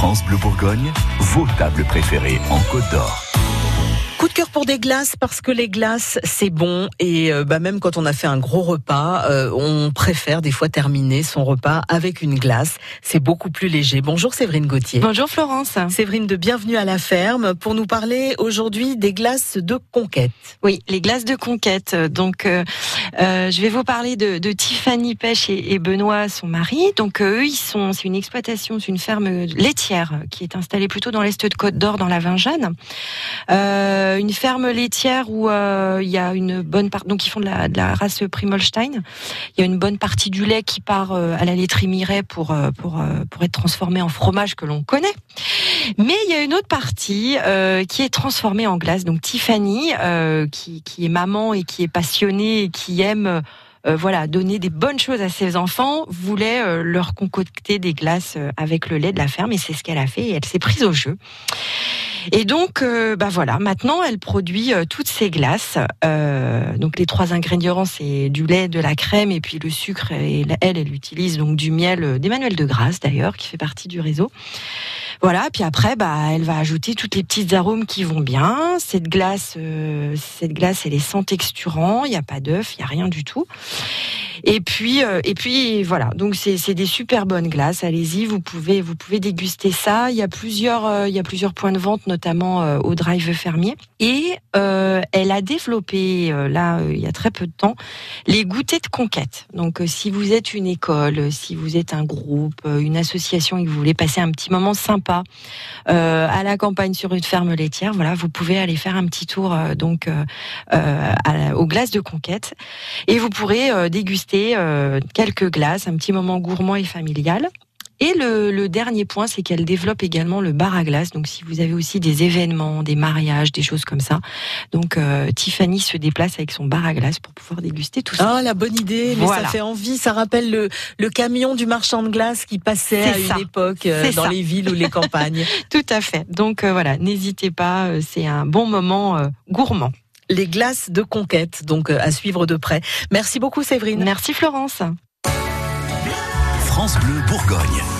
France Bleu Bourgogne, vos tables préférées en Côte d'Or. Coup de cœur pour des glaces parce que les glaces c'est bon et euh, bah même quand on a fait un gros repas, euh, on préfère des fois terminer son repas avec une glace. C'est beaucoup plus léger. Bonjour Séverine Gauthier. Bonjour Florence. Séverine de Bienvenue à la ferme pour nous parler aujourd'hui des glaces de conquête. Oui, les glaces de conquête. Donc euh, je vais vous parler de, Tiffany Pêche et, Benoît, son mari. Donc eux, ils sont, c'est une exploitation, c'est une ferme laitière qui est installée plutôt dans l'est de Côte d'Or, dans la Vingeanne. Euh, euh, une ferme laitière où euh, il y a une bonne part, donc ils font de la, race Primolstein. Il y a une bonne partie du lait qui part euh, à la laiterie Miret pour pour pour être transformé en fromage que l'on connaît. Mais il y a une autre partie qui est transformée en glace. Donc Tiffany, qui qui est maman et qui est passionnée et qui aime voilà, donner des bonnes choses à ses enfants, voulait leur concocter des glaces avec le lait de la ferme et c'est ce qu'elle a fait et elle s'est prise au jeu. Et donc, euh, bah voilà, maintenant elle produit euh, toutes ces glaces. Euh, donc les trois ingrédients, c'est du lait, de la crème et puis le sucre. Et elle, elle utilise donc du miel d'Emmanuel de Grasse d'ailleurs, qui fait partie du réseau. Voilà, puis après, bah, elle va ajouter toutes les petites arômes qui vont bien. Cette glace, cette glace, elle est sans texturant, il n'y a pas d'œuf, il n'y a rien du tout. Et puis, euh, et puis voilà. Donc c'est des super bonnes glaces. Allez-y, vous pouvez vous pouvez déguster ça. Il y a plusieurs euh, il y a plusieurs points de vente, notamment euh, au Drive Fermier. Et elle a développé là il y a très peu de temps les goûters de conquête. Donc si vous êtes une école, si vous êtes un groupe, une association et que vous voulez passer un petit moment sympa à la campagne sur une ferme laitière, voilà, vous pouvez aller faire un petit tour donc aux glaces de conquête et vous pourrez déguster euh, quelques glaces, un petit moment gourmand et familial. Et le, dernier point, c'est qu'elle développe également le bar à glace. Donc, si vous avez aussi des événements, des mariages, des choses comme ça, donc euh, Tiffany se déplace avec son bar à glace pour pouvoir déguster tout ça. Ah, la bonne idée, mais ça fait envie. Ça rappelle le, le camion du marchand de glace qui passait à une époque euh, dans les villes ou les campagnes. tout à fait. Donc voilà, n'hésitez pas. C'est un bon moment gourmand les glaces de conquête, donc euh, à suivre de près. Merci beaucoup Séverine. Merci Florence. France Bleu Bourgogne.